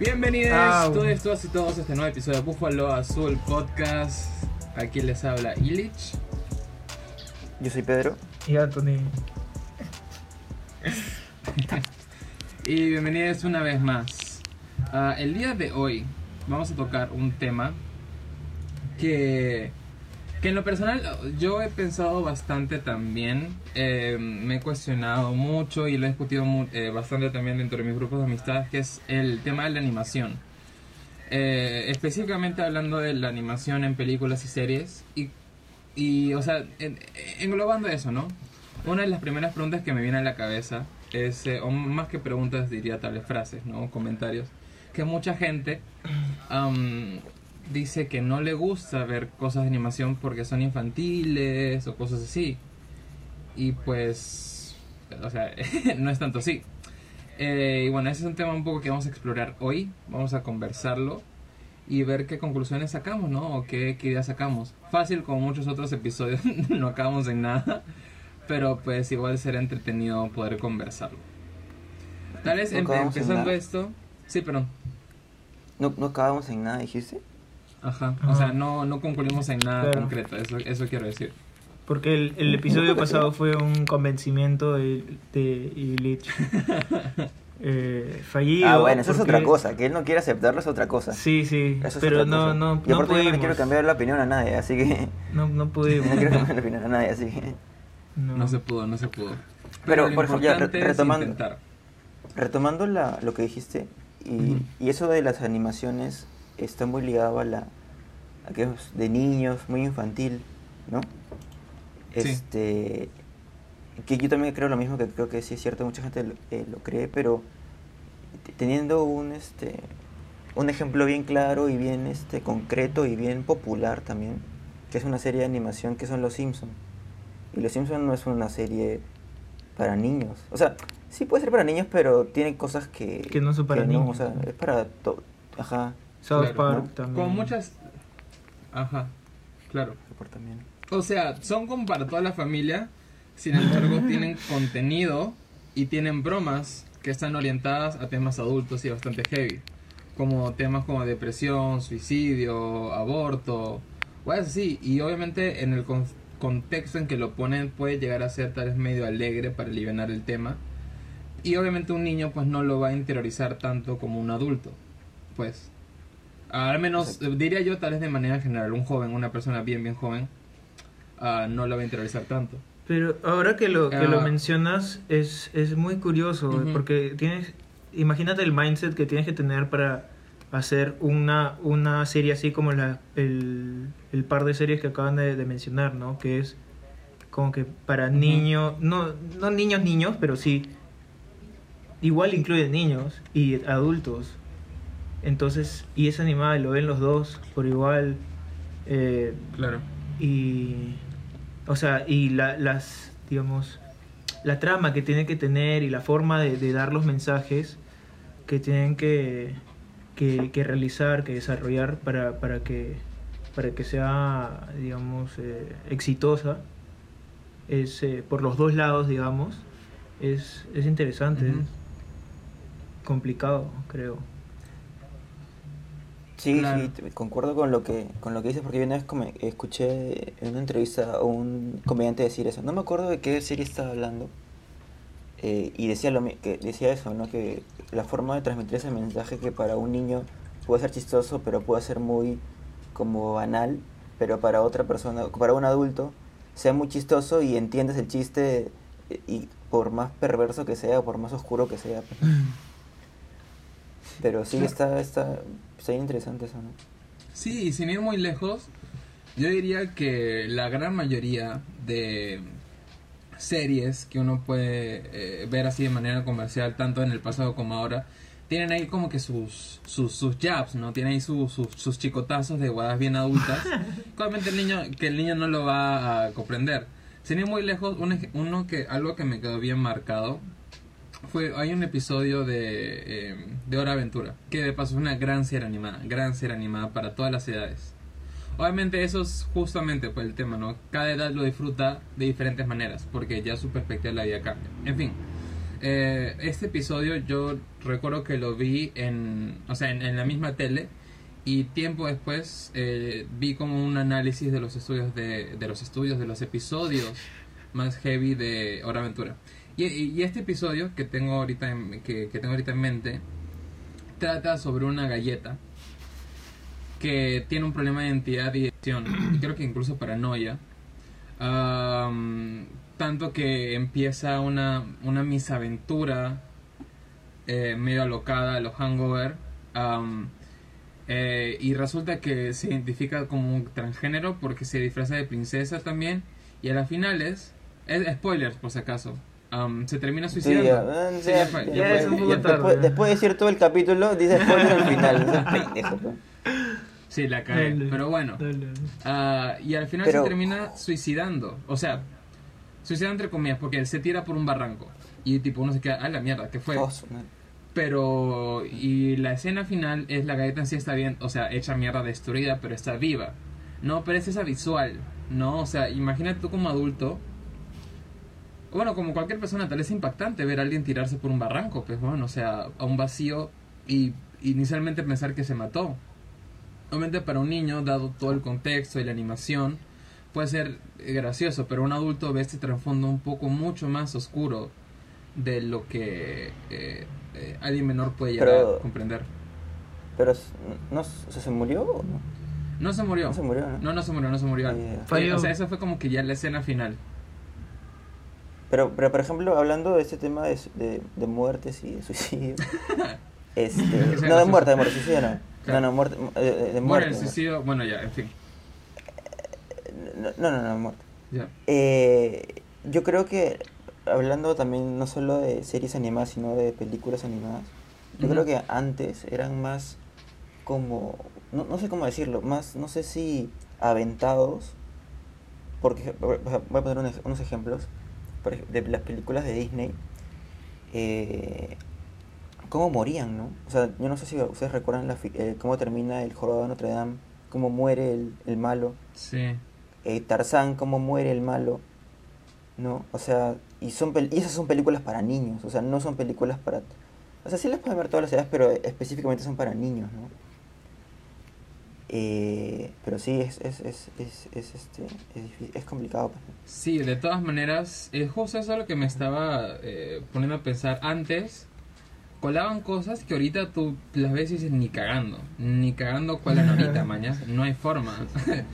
Bienvenidos Au. todos, todas y todos a este nuevo episodio de Búfalo Azul Podcast. Aquí les habla Illich. Yo soy Pedro. Y Anthony. Y bienvenidos una vez más. Ah, el día de hoy vamos a tocar un tema que, que en lo personal yo he pensado bastante también. Eh, me he cuestionado mucho y lo he discutido eh, bastante también dentro de mis grupos de amistad, que es el tema de la animación. Eh, específicamente hablando de la animación en películas y series. Y, o sea, en- englobando eso, ¿no? Una de las primeras preguntas que me viene a la cabeza es, eh, o más que preguntas diría tales frases, ¿no? Comentarios. Que mucha gente dice que no le gusta ver cosas de animación porque son infantiles o cosas así. Y pues, o sea, no es tanto así. Eh, y bueno, ese es un tema un poco que vamos a explorar hoy. Vamos a conversarlo y ver qué conclusiones sacamos, ¿no? O qué, qué ideas sacamos. Fácil, como muchos otros episodios, no acabamos en nada. Pero pues igual será entretenido poder conversarlo. Tal vez No empe- empezando esto... Sí, perdón. No, no acabamos en nada, dijiste. Ajá. Ajá. O sea, no, no concluimos en nada Claro. concreto. Eso, eso quiero decir. Porque el, el episodio pasado fue un convencimiento de, de Illich. Eh, fallido. ah, bueno, eso es porque- otra cosa. Que él no quiere aceptarlo es otra cosa. Sí, sí. Eso es pero otra no, cosa. no, no yo no le pudimos. quiero cambiar la opinión a nadie, así que. No, no pudimos. no quiero cambiar la opinión a nadie, así que. No. No se pudo, no se pudo. Pero, lo por ejemplo, re- es retomando. Retomando la, lo que dijiste, y, y eso de las animaciones está muy ligado a la. a que es de niños, muy infantil, ¿no? Sí. Este. Que yo también creo lo mismo, que creo que sí es cierto, mucha gente lo, eh, lo cree, pero teniendo un este un ejemplo bien claro y bien este concreto y bien popular también, que es una serie de animación que son Los Simpson. Y Los Simpson no es una serie para niños. O sea, sí puede ser para niños, pero tiene cosas que Que no son para niños. O sea, es para todo. Ajá, South Claro, Park ¿no? también. Como muchas... Ajá. Claro. también. O sea, son como para toda la familia, sin embargo tienen contenido y tienen bromas que están orientadas a temas adultos y bastante heavy, como temas como depresión, suicidio, aborto, o así, y obviamente en el con- contexto en que lo ponen puede llegar a ser tal vez medio alegre para aliviar el tema, y obviamente un niño pues no lo va a interiorizar tanto como un adulto, pues. Al menos Exacto. eh, diría yo tal vez de manera general, un joven, una persona bien bien joven, ah, no lo va a interiorizar tanto. Pero ahora que lo, que lo Ah. mencionas, es, es muy curioso, Ujú. porque tienes, imagínate el mindset que tienes que tener para hacer una, una serie así como la, el, el par de series que acaban de, de mencionar, ¿no? Que es como que para niños, no, no niños niños, pero sí, igual incluye niños y adultos. Entonces, y es animada lo ven los dos por igual. eh, Claro. y o sea y la, las digamos la trama que tiene que tener y la forma de, de dar los mensajes que tienen que, que, que realizar que desarrollar para, para que para que sea digamos eh, exitosa es eh, por los dos lados digamos es, es interesante es complicado creo Sí, Claro. sí, concuerdo con lo que con lo que dices porque yo una vez escuché en una entrevista a un comediante decir eso. No me acuerdo de qué serie estaba hablando eh, y decía lo que decía eso, ¿no? Que la forma de transmitir ese mensaje que para un niño puede ser chistoso, pero puede ser muy como banal, pero para otra persona, para un adulto sea muy chistoso y entiendes el chiste eh, y por más perverso que sea, por más oscuro que sea. Pero sí Claro. está está está interesante eso, ¿no? Sí, y sin ir muy lejos, yo diría que la gran mayoría de series que uno puede eh, ver así de manera comercial, tanto en el pasado como ahora, tienen ahí como que sus sus, sus jabs, ¿no? Tienen ahí sus sus- sus chicotazos de guadas bien adultas. Obviamente el niño, que el niño no lo va a comprender. Sin ir muy lejos, un ej- uno que, algo que me quedó bien marcado fue hay un episodio de, eh, de Hora Aventura que de paso es una gran serie animada gran serie animada para todas las edades. Obviamente eso es justamente pues el tema no cada edad lo disfruta de diferentes maneras porque ya su perspectiva de la vida cambia. En fin eh, este episodio yo recuerdo que lo vi en, o sea, en, en la misma tele y tiempo después eh, vi como un análisis de los estudios de, de los estudios de los episodios más heavy de Hora Aventura. Y, este episodio que tengo ahorita en, que, tengo ahorita en mente trata sobre una galleta que tiene un problema de identidad y adicción y creo que incluso paranoia. Tanto que empieza una, una misaventura eh, medio alocada a los hangover. eh, y resulta que se identifica como un transgénero porque se disfraza de princesa también. Y a las finales, es, spoilers por si acaso, am, se termina Sí, suicidando. ya, ah, Sí, ya, ya fue, ya ya fue, fue. es un poco Ya tarde. después, después de decir todo el capítulo, dice spoiler al final. Pues. Sí, la cae. Dale, Pero bueno. Ah, y al final Pero- se termina suicidando. O sea, suicidando entre comillas, porque él se tira por un barranco. Y tipo uno se queda, ah, la mierda, ¿qué fue? Pero, y la escena final es la galleta en sí está bien, o sea, hecha mierda, destruida, pero está viva. No, pero es esa visual, ¿no? O sea, imagínate tú como adulto. Bueno, como cualquier persona, tal vez es impactante ver a alguien tirarse por un barranco, pues bueno, o sea, a un vacío y inicialmente pensar que se mató. Obviamente para un niño, dado todo el contexto y la animación, puede ser gracioso, pero un adulto ve este trasfondo un poco mucho más oscuro de lo que eh, eh, alguien menor puede llegar Pero- a comprender. Pero, ¿no, ¿se murió o no? No se murió. No se murió, ¿no? No, no se murió, no se murió. Ah. Eh, o sea, esa fue como que ya la escena final. Pero, pero, por ejemplo, hablando de este tema de, de, de muertes y de suicidio. este, no, de muerte, de muerte, suicidio no. Claro. No, no, muerte, de, de- de Bueno, muerte. el ¿no? suicidio, bueno, ya, en fin. No, no, no, muerte. Ya. Eh, yo creo que, hablando también no solo de series animadas, sino de películas animadas, yo creo que antes eran más como, no, no sé cómo decirlo, más, no sé si aventados, porque voy a poner unos ejemplos por de las películas de Disney, eh, cómo morían, ¿no? O sea, yo no sé si ustedes recuerdan la eh, cómo termina el jorobado de Notre Dame, cómo muere el, el malo Sí. eh, Tarzán, cómo muere el malo, ¿no? O sea, y, son y esas son películas para niños, o sea, no son películas para... O sea, sí las pueden ver todas las edades, pero específicamente son para niños, ¿no? Eh, pero sí, es, es, es, es, es, este, es, complicado. pues. Sí, de todas maneras, es justo eso lo que me estaba eh, poniendo a pensar antes. Colaban cosas que ahorita tú las ves y dices ni cagando, ni cagando cuelan ahorita, mañas, no hay forma.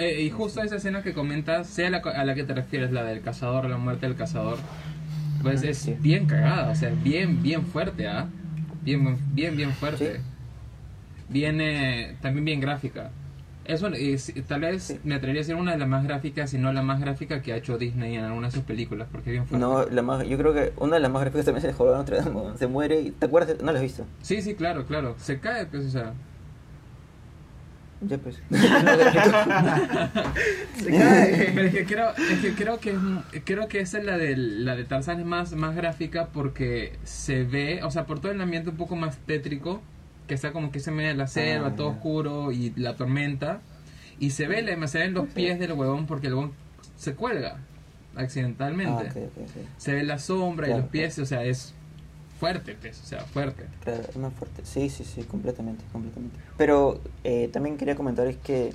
Eh, y justo esa escena que comentas, sea la, a la que te refieres, la del cazador, la muerte del cazador, pues Ujú, es sí. bien cagada, o sea, bien, bien fuerte, ¿ah? Bien, bien, bien fuerte. Sí. Viene también bien gráfica. Eso es, tal vez Sí. me atrevería a decir una de las más gráficas, si no la más gráfica que ha hecho Disney en alguna de sus películas, porque es bien fuerte. No, la más, yo creo que una de las más gráficas también es el jorobado de Notre Dame, se muere, y- ¿te acuerdas? No lo has visto. Sí, sí, claro, claro. Se cae, pues, o sea. Ya pues. Se cae. Pero es que creo, es que creo que es mu- creo que esa es la de la de Tarzán es más, más gráfica porque se ve, o sea, por todo el ambiente un poco más tétrico, que está como que se media la selva, Ah, todo oscuro y la tormenta. Y se ve, la- se ven los pies del huevón porque el huevón se cuelga accidentalmente. Ah. Se ve la sombra y Claro, los pies, o sea, es fuerte, pues, o sea, fuerte. Claro, es más fuerte. Sí, sí, sí, completamente, completamente. Pero eh, también quería comentar es que,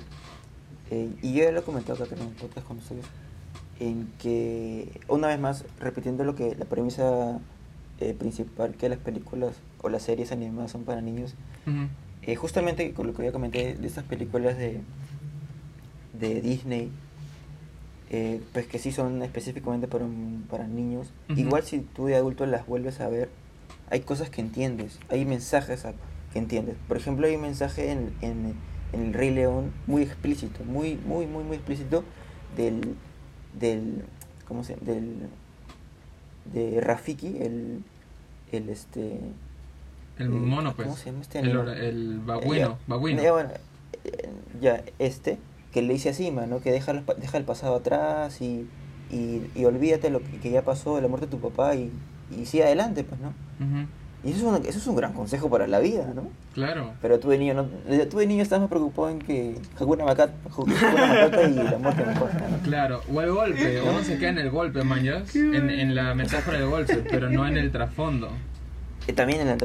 eh, y yo ya lo he comentado acá en un podcast en que, una vez más, repitiendo lo que la premisa eh, principal, que las películas o las series animadas son para niños, eh, justamente con lo que ya comenté de estas películas de, de Disney, eh, pues que sí son específicamente para, para niños, igual si tú de adulto las vuelves a ver, hay cosas que entiendes, hay mensajes a- que entiendes. Por ejemplo, hay un mensaje en, en, en El Rey León muy explícito, muy, muy, muy, muy explícito del, del, ¿cómo se del, de Rafiki, el, el este... El eh, mono, pues. ¿Cómo se llama este el, animal? el Eh, babuino, ya, babuino. Ya, bueno, eh, ya, este, que le dice a Sima, ¿no? Que deja, los deja el pasado atrás y, y, y olvídate lo que, que ya pasó de la muerte de tu papá y, y sigue adelante, pues, ¿no? Ujú. Y eso es, un, eso es un gran consejo para la vida, ¿no? Claro. Pero tú de niño, no, tú de niño estás más preocupado en que Hakuna Matata, Hakuna Matata y la muerte me importa, ¿no? Claro, o el golpe, uno se queda en el golpe, mañas, en, en la metáfora del golpe, pero no en el trasfondo. Eh, También en la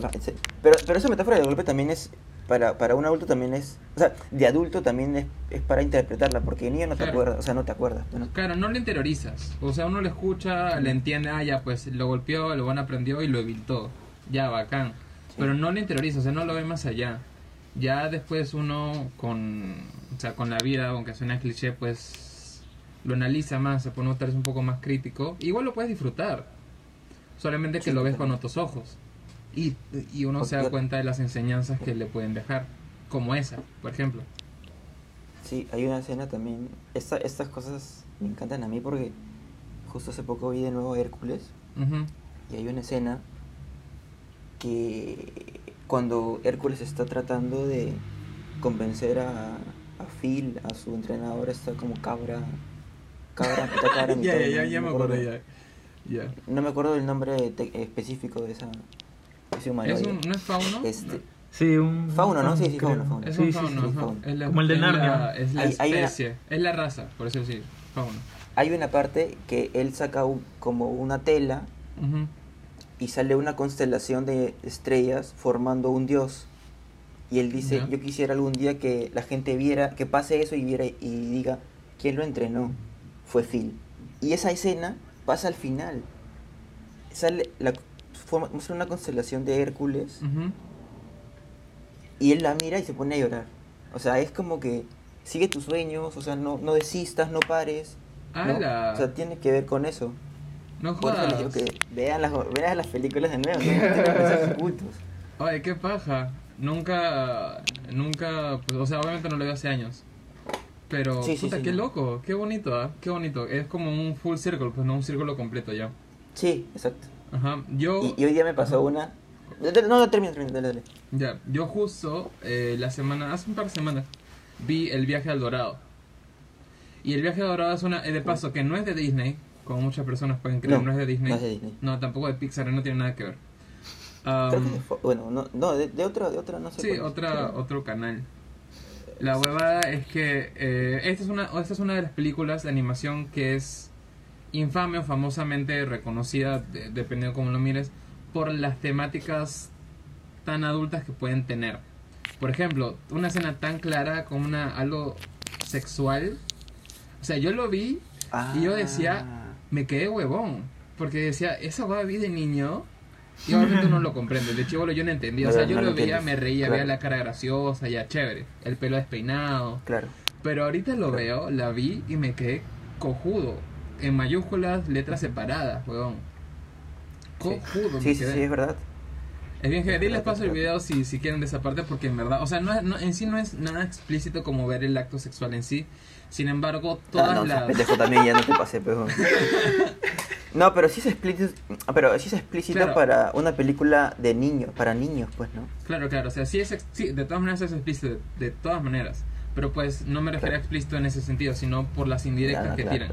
pero, pero esa metáfora del golpe también es para, para un adulto también es, o sea, de adulto también es, es para interpretarla, porque de niño no te acuerdas, o sea, no te acuerdas. ¿no? Claro, no lo interiorizas. O sea, uno lo escucha, le entiende, ah, ya, pues lo golpeó, lo bueno aprendió y lo evitó. Ya, bacán. Pero no lo interioriza, o sea, no lo ve más allá. Ya después uno con, o sea, con la vida, aunque suena cliché, pues lo analiza más, se pone un poco más crítico. Igual lo puedes disfrutar. Solamente que Sí, lo ves con otros ojos. Y, y uno se da cuenta de las enseñanzas que le pueden dejar. Como esa, por ejemplo. Sí, hay una escena también, esta, estas cosas me encantan a mí porque justo hace poco vi de nuevo Hércules y hay una escena que cuando Hércules está tratando de convencer a, a Phil, a su entrenador, está como cabra, cabra, mitad cabra, ya, ya, ya, humano, ya me no acuerdo- ya. Ya. No me acuerdo del nombre te- específico de esa de ese humanoide. ¿Es un, ¿No es fauno? Este, Sí, un... Fauno, ¿no? Sí, sí, fauno, fauno. Es Sí, un sí, fauno, sí. sí, ajá. fauno. Es la, Como el de es la- Narnia. es la Hay- hay una- especie, es la raza, por eso sí, fauno. hay una parte que él saca un- como una tela Ujú. Y sale una constelación de estrellas formando un dios. Y él dice, yo quisiera algún día que la gente viera, que pase eso y viera y diga, ¿quién lo entrenó? Fue Phil. Y esa escena pasa al final. Sale la forma, muestra una constelación de Hércules y él la mira y se pone a llorar. O sea, es como que sigue tus sueños, o sea, no, no desistas, no pares. ¿no? ¡Hala! O sea, tiene que ver con eso. No Por eso les digo jodas. que vean las, vean las películas de nuevo, ¿no? Ocultos. Oye, qué paja. Nunca, nunca, pues, o sea, obviamente no lo veo hace años. Pero, Sí, puta, sí, qué loco, qué bonito, ¿ah? Qué bonito. Es como un full circle, pues no un círculo completo ya. Sí, exacto. Ajá. Yo, Y, y hoy día me pasó una. No, no, termina, termina, dale, dale. ya, yo justo eh, la semana, hace un par de semanas, vi El viaje al Dorado. Y El viaje al Dorado es una, eh, de paso, que no es de Disney, como muchas personas pueden creer, no, No, es de Disney. no es de Disney. No, tampoco de Pixar, no tiene nada que ver. Creo Am, que fue- bueno, no, no de, de otra, de otra, no sé. Sí, es, otra, otro canal. La huevada es que eh, esta, es una, esta es una de las películas de animación que es infame o famosamente reconocida, de- dependiendo cómo lo mires, por las temáticas tan adultas que pueden tener. Por ejemplo, una escena tan clara como una, algo sexual. O sea, yo lo vi y yo decía, Ah, me quedé huevón. Porque decía, esa hueá vi de niño. Y obviamente uno lo comprende. De chivolo yo no entendía. O No, sea, no yo lo lo veía, me reía, Claro. veía la cara graciosa, ya chévere. El pelo despeinado. Claro. Pero ahorita lo Claro. veo, la vi y me quedé cojudo. En mayúsculas, letras separadas, huevón. Cojudo, Sí, me sí, quedé. sí, es verdad. Es bien, que les paso el video si, si quieren de esa parte, porque en verdad, o sea, no, es- no- en sí no es nada explícito como ver el acto sexual en sí. Sin embargo, todas Ah, no, las. seas pendejo también, ya no te pasé, pero. No, pero sí es explícito, pero sí es explícito Claro. para una película de niños, para niños, pues, ¿no? Claro, claro, o sea, sí es ex- sí, de todas maneras es explícito, de, de todas maneras. Pero pues no me refiero a explícito en ese sentido, sino por las indirectas Claro, que tiran.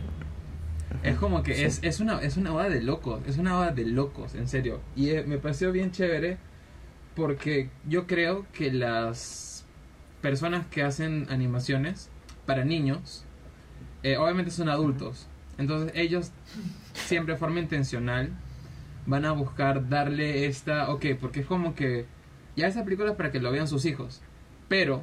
Es como que Sí. es, es una es una boda de locos, es una boda de locos, en serio. Y eh, me pareció bien chévere porque yo creo que las personas que hacen animaciones para niños, eh, obviamente son adultos. Entonces ellos siempre de forma intencional van a buscar darle esta, ok, porque es como que ya esa película es para que lo vean sus hijos, pero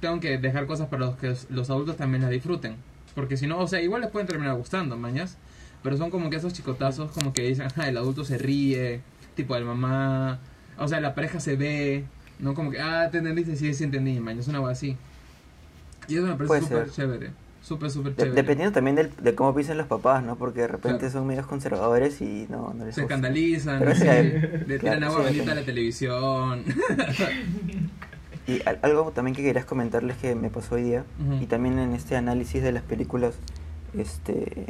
tengo que dejar cosas para los que los adultos también la disfruten. Porque si no, o sea, igual les pueden terminar gustando, mañas. Pero son como que esos chicotazos como que dicen, el adulto se ríe, tipo el mamá, o sea, la pareja se ve, no como que, ah, te entendiste, sí, sí entendí, mañas, una cosa así. Y eso me parece súper chévere, súper, súper chévere. dependiendo también del- de cómo piensen los papás, ¿no? Porque de repente Claro. son medios conservadores y no, no les Se gusta. escandalizan, Pero le tiran claro, agua bendita a la televisión. Y al- algo también que querías comentarles que me pasó hoy día, y también en este análisis de las películas este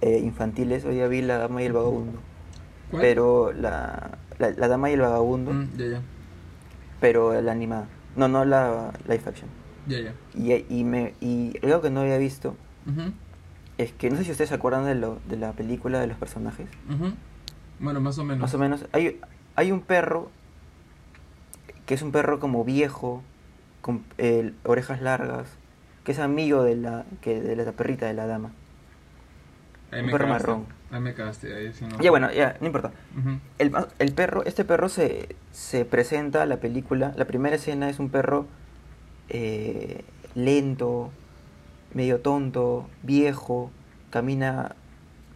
eh, infantiles, hoy día vi La Dama y el Vagabundo. ¿Cuál? Pero la, la, la Dama y el Vagabundo, Mm, ya, ya, pero la animada. No, no la live action. Y, y, me, y algo que no había visto es que no sé si ustedes se acuerdan de, lo, de la película de los personajes. Bueno, más o menos. Más o menos, hay, hay un perro que es un perro como viejo, con eh, orejas largas, que es amigo de la, que, de la perrita de la dama. Ahí Un me perro cagaste. marrón. Ahí me cagaste. Ahí sí no. Ya bueno, ya, no importa. Ujú. El, ma- el perro, este perro se, se presenta a la película. La primera escena es un perro eh, lento, medio tonto, viejo, camina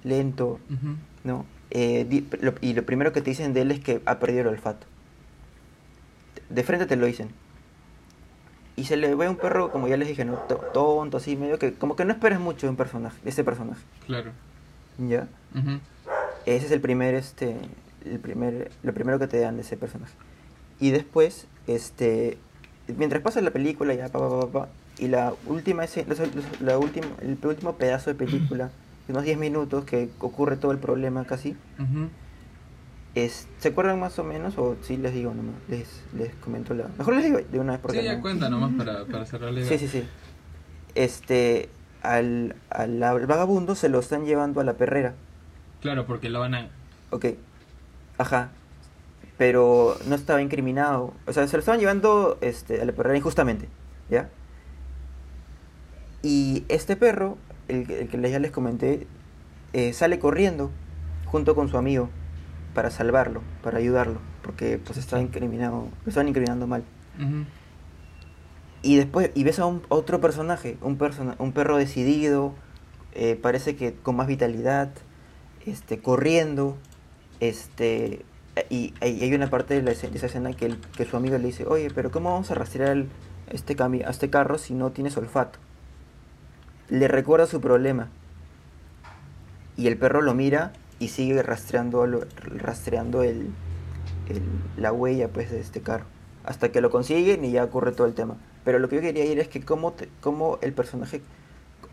lento, Ujú. ¿no? Eh, di- lo- y lo primero que te dicen de él es que ha perdido el olfato. De frente te lo dicen. Y se le ve un perro, como ya les dije, ¿no? To- Tonto, así, medio que... Como que no esperes mucho de un personaje, de este personaje, Claro. ¿ya? Ujú. Ese es el primer, este, el primer, lo primero que te dan de ese personaje. Y después, este, mientras pasa la película, ya, pa, pa, pa, pa, y la última, los- los- la última, el último pedazo de película, de unos 10 minutos, que ocurre todo el problema casi, es, ¿se acuerdan más o menos? O sí les digo nomás, les, les comento la... Mejor les digo de una vez porque... Sí, ya no- cuenta nomás para, para cerrar la idea. Sí, sí, sí. Este, al, al, al vagabundo se lo están llevando a la perrera. Claro, porque lo van a... Ok. Ajá. Pero no estaba incriminado. O sea, se lo estaban llevando este, a la perrera injustamente. ¿Ya? Y este perro, el, que- el que ya les comenté, eh, sale corriendo junto con su amigo para salvarlo, para ayudarlo. Porque pues estaba incriminado, lo estaban incriminando mal. Y después, y ves a un otro personaje, un, persona, un perro decidido, eh, parece que con más vitalidad, este, corriendo, este, y, hay una parte de, la, esa escena que, su amigo le dice, oye, pero ¿cómo vamos a rastrear este, a este carro si no tienes olfato? Le recuerda su problema. Y el perro lo mira y sigue rastreando, rastreando el, la huella pues de este carro hasta que lo consiguen y ya ocurre todo el tema pero lo que yo quería ir es que cómo, cómo el personaje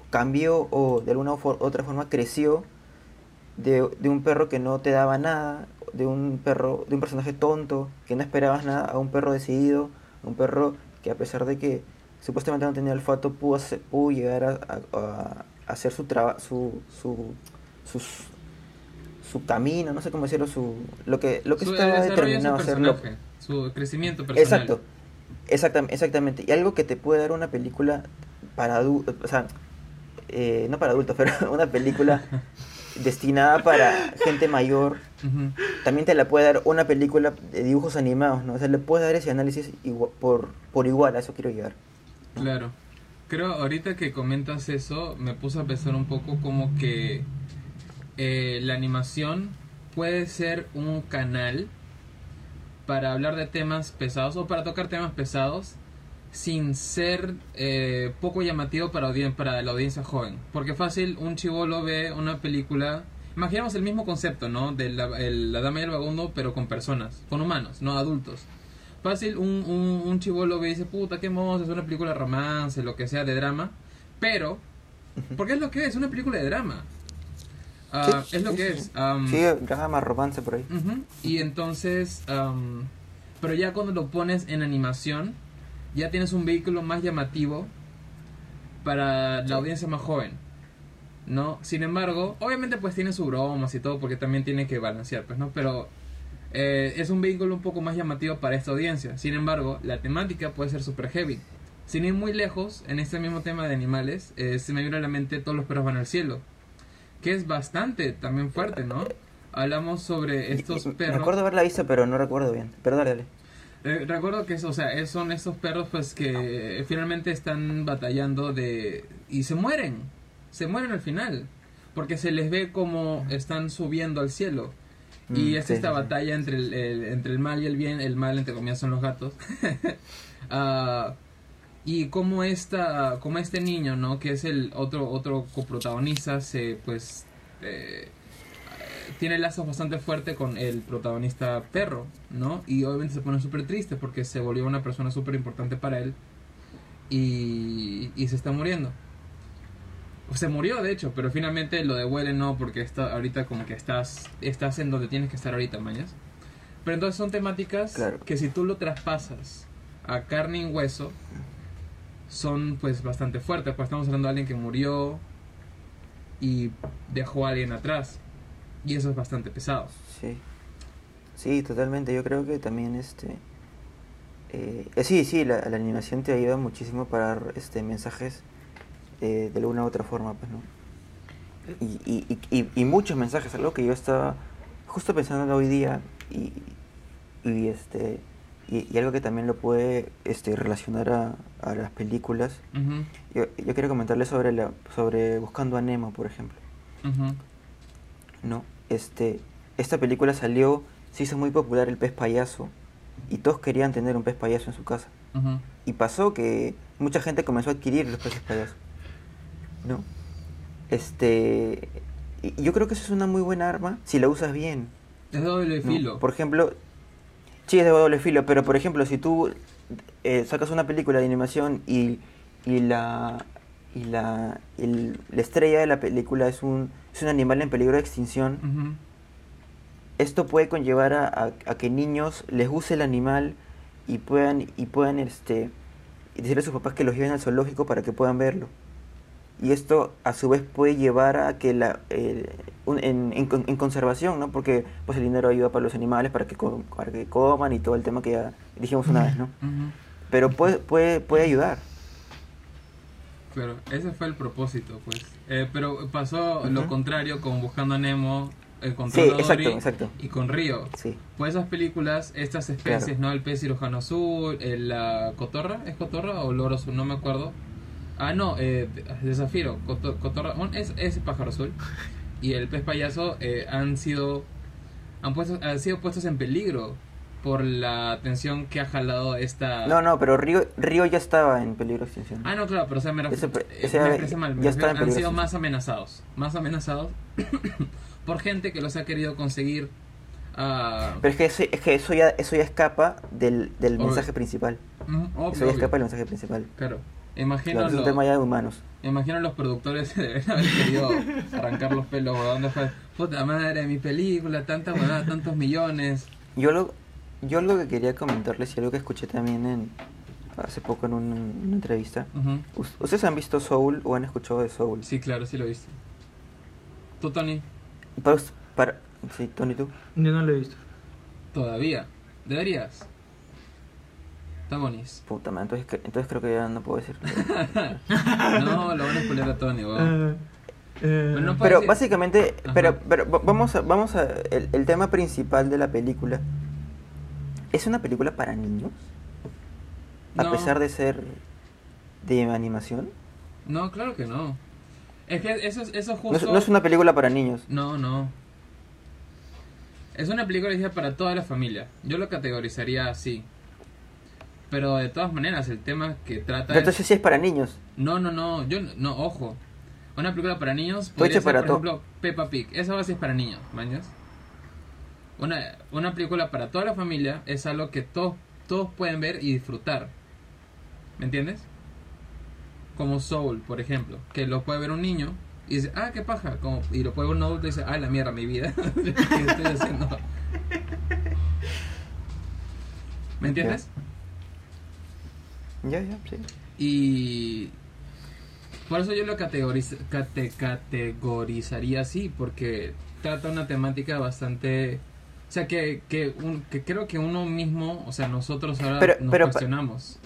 cambió o de alguna u otra forma creció de un perro que no te daba nada de un perro de un personaje tonto que no esperabas nada a un perro decidido a un perro que a pesar de que supuestamente no tenía olfato pudo, hacer- pudo llegar a, a- a hacer su trabajo su, su, sus- su camino no sé cómo decirlo su lo que lo que Su- estaba su determinado a hacer lo- personaje, Su crecimiento personal. Exacto. Exactam- exactamente. Y algo que te puede dar una película para adultos, o sea, eh, no para adultos, pero una película destinada para gente mayor, también te la puede dar una película de dibujos animados, ¿no? O sea, le puedes dar ese análisis igua- por, por igual, a eso quiero llegar. Claro. Creo ahorita que comentas eso, me puse a pensar un poco como que eh, la animación puede ser un canal para hablar de temas pesados o para tocar temas pesados sin ser eh, poco llamativo para, audien- para la audiencia joven. Porque fácil, un chivolo ve una película... Imaginemos el mismo concepto, ¿no? De la, el- la dama y el vagabundo, pero con personas, con humanos, no adultos. Fácil, un, un, un chivolo ve y dice, puta, qué mozo, es una película de romance, lo que sea, de drama. Pero, porque es lo que es, una película de drama. Ah, Sí, es lo sí, que sí. es. Sí, drama, romance por ahí. Y entonces, am, pero ya cuando lo pones en animación, ya tienes un vehículo más llamativo para la audiencia más joven, ¿no? Sin embargo, obviamente pues tiene sus bromas y todo porque también tiene que balancear, pues, ¿no? Pero eh, es un vehículo un poco más llamativo para esta audiencia. Sin embargo, la temática puede ser super heavy. Sin ir muy lejos, en este mismo tema de animales, eh, se me viene a la mente Todos los perros van al cielo, que es bastante también fuerte, ¿no? Hablamos sobre estos perros. Me acuerdo haberla visto, pero no recuerdo bien. Pero dale, dale. Eh, recuerdo que es, o sea, es- son estos perros pues que finalmente están batallando de y se mueren, se mueren al final, porque se les ve como están subiendo al cielo. Y Mm, es sí, esta sí, sí. batalla entre el, el- entre el mal y el bien, el mal entre comillas son los gatos. Ah, y como esta como este niño, ¿no? Que es el otro otro coprotagonista se pues eh, tiene lazos bastante fuerte con el protagonista perro, ¿no? Y obviamente se pone súper triste porque se volvió una persona súper importante para él y, y se está muriendo. O se murió, de hecho, pero finalmente lo devuelve no porque está ahorita como que estás estás en donde tienes que estar ahorita, mañas. Pero entonces son temáticas Claro. que si tú lo traspasas a carne y hueso son pues bastante fuertes, pues estamos hablando de alguien que murió y dejó a alguien atrás. Y eso es bastante pesado. Sí. Sí, totalmente. Yo creo que también este. eh, eh, sí, sí, la, la animación te ayuda muchísimo para dar este, mensajes eh, de alguna u otra forma, pues, ¿no? Y, y, y, y- muchos mensajes, algo que yo estaba justo pensando hoy día y, y este y, algo que también lo puede este, relacionar a, a las películas. Yo, yo quiero comentarles sobre la sobre Buscando a Nemo, por ejemplo. ujú. ¿No? Este, esta película salió, se hizo muy popular el pez payaso y todos querían tener un pez payaso en su casa. Y pasó que mucha gente comenzó a adquirir los peces payasos, ¿no? Este, y yo creo que eso es una muy buena arma si la usas bien. Es doble ¿no? filo. Por ejemplo, sí es de doble filo, pero por ejemplo, si tú eh, sacas una película de animación y, y la y la, el- la estrella de la película es un, es un animal en peligro de extinción, Ujú. esto puede conllevar a, a- a que niños les guste el animal y puedan y puedan este decirle a sus papás que los lleven al zoológico para que puedan verlo. Y esto a su vez puede llevar a que la el- un- en, en en conservación no porque pues el dinero ayuda para los animales para que para que coman y todo el tema que ya dijimos una vez no Ujú. pero puede puede puede ayudar Pero ese fue el propósito, pues. Eh, pero pasó lo contrario con Buscando a Nemo, Encontrando Sí, a Dory exacto, exacto. y con Río. sí Pues esas películas, estas especies, Claro. ¿no? El pez cirujano azul, el, la cotorra, ¿es cotorra o loro azul? No me acuerdo. Ah, no, eh, de zafiro, coto- cotorra, es, es pájaro azul. Y el pez payaso eh, han sido han, puesto, han sido puestos en peligro por la atención que ha jalado esta... no no pero Río Río ya estaba en peligro de extinción Ah, no, claro, pero o sea, me, ref- Ese pe- eh, ese me ya- expresé mal. me ya refiero- han sido más amenazados. Más amenazados por gente que los ha querido conseguir. ah, pero es que eso, es que eso ya eso ya escapa del, del Obvio. mensaje principal obvio, eso ya escapa del mensaje principal Claro. Imagino, Claro, es un lo- tema ya de humanos imagino los productores deben haber querido arrancar los pelos. ¿o ¿Dónde fue? Puta madre, mi película, tanta huevada, tantos millones. Yo lo, yo algo que quería comentarles y algo que escuché también en hace poco en un- una entrevista. ¿Ustedes han visto Soul o han escuchado de Soul? Sí, claro, sí lo viste. ¿Tú, Tony? Para, para, sí, Tony, tú. Yo no lo he visto. Todavía. Deberías. Está bonis. Puta madre, entonces, entonces creo que ya no puedo decir. No, lo van a spoiler a Tony, weón. Ah, eh, Pero no puedo pero básicamente, Ajá. pero, pero va- vamos a, vamos a, el, el tema principal de la película. ¿Es una película para niños? A No. pesar de ser de animación. No, claro que no. Es que eso, es- eso justo... no es una película para niños. No, no. Es una película hecha para toda la familia. Yo lo categorizaría así. Pero de todas maneras, el tema que trata es... Entonces sí es para niños. No, no, no. Yo no, ojo. Una película para niños podría ser, para por ejemplo, Peppa Pig. Esa base es para niños, ¿mañas? Una, una película para toda la familia es algo que todos, todos pueden ver y disfrutar. ¿Me entiendes? Como Soul, por ejemplo. Que lo puede ver un niño y dice, ah, qué paja. Como, y lo puede ver un adulto y dice, ah, la mierda, mi vida. ¿Qué estoy haciendo? ¿Me entiendes? Ya, ya, sí. Y por eso yo lo categoriz- cate- categorizaría así, porque trata una temática bastante... O sea, que, que, un- que creo que uno mismo, o sea, nosotros ahora Pero- nos pero cuestionamos.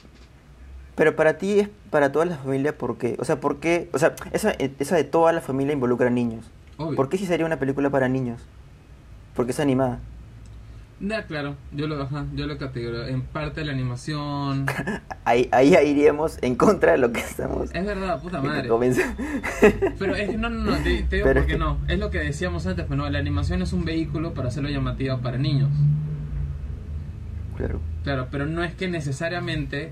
Pero para ti es para toda la familia porque, o sea, ¿por qué? O sea, esa, esa de toda la familia involucra niños. Obvio. ¿Por qué si sería una película para niños? Porque es animada. Ya, claro, yo lo, ajá, yo lo categorizo. En parte la animación... Ahí, ahí iríamos en contra de lo que estamos. Es verdad, puta madre. Pero es que no, no, no, te, te digo Pero por qué es que- no. Es lo que decíamos antes, pues no, la animación es un vehículo para hacerlo llamativo para niños. Claro. Claro, pero no es que necesariamente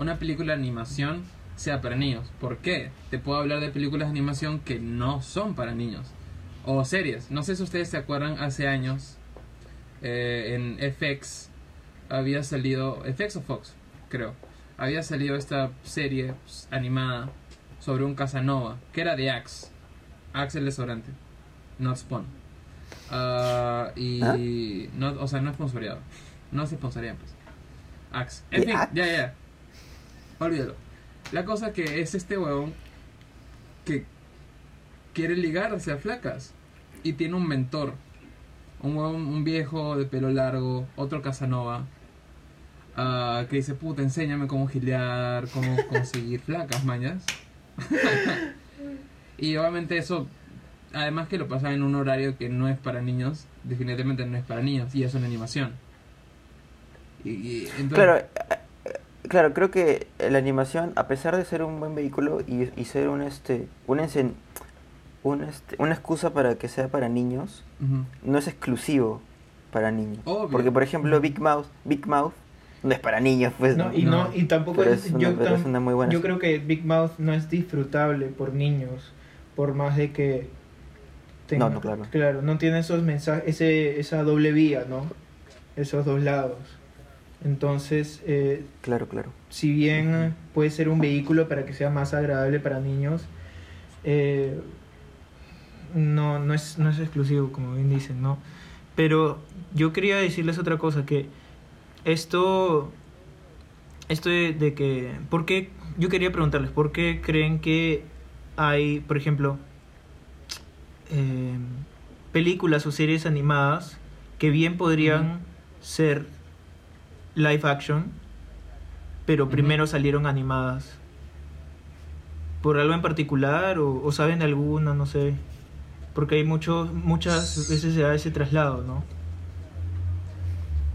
una película de animación sea para niños. ¿Por qué? Te puedo hablar de películas de animación que no son para niños. O series. No sé si ustedes se acuerdan, hace años eh, en FX había salido, FX o Fox, creo. Había salido esta serie pues, animada sobre un Casanova, que era de Axe. Axe el desodorante, not Spawn. Ah, y, ¿Ah? no, o sea, no es sponsoreado. No se sponsorean, pues. Axe. En ¿De fin, ya, ya. Olvídalo. La cosa que es este huevón que quiere ligarse a flacas y tiene un mentor. Un, un viejo de pelo largo, otro Casanova, ah, que dice, puta, enséñame cómo gilear, cómo conseguir flacas, mañas. y obviamente eso, además que lo pasaba en un horario que no es para niños, definitivamente no es para niños, y es una animación. Y, y entonces, Claro, eh, eh, claro, creo que la animación, a pesar de ser un buen vehículo y, y ser un este, un un este, una excusa para que sea para niños, no es exclusivo para niños. Obvio. Porque por ejemplo Big Mouth, Big Mouth no es para niños, pues. No, y, no, No. y tampoco es, es una- yo, es tam- una muy buena yo creo que Big Mouth no es disfrutable por niños, por más de que tenga, No, no, claro. no tiene esos mensajes, ese, esa doble vía, ¿no? Esos dos lados. Entonces, eh, Claro, claro. si bien puede ser un vehículo para que sea más agradable para niños, eh, no, no, es, no es exclusivo, como bien dicen, ¿no? Pero yo quería decirles otra cosa, que esto, esto de, de que, ¿por qué? Yo quería preguntarles, ¿por qué creen que hay, por ejemplo, eh, películas o series animadas que bien podrían ser live action, pero primero salieron animadas? ¿Por algo en particular o, o saben de alguna, no sé? Porque hay muchos, muchas veces se da ese traslado, ¿no?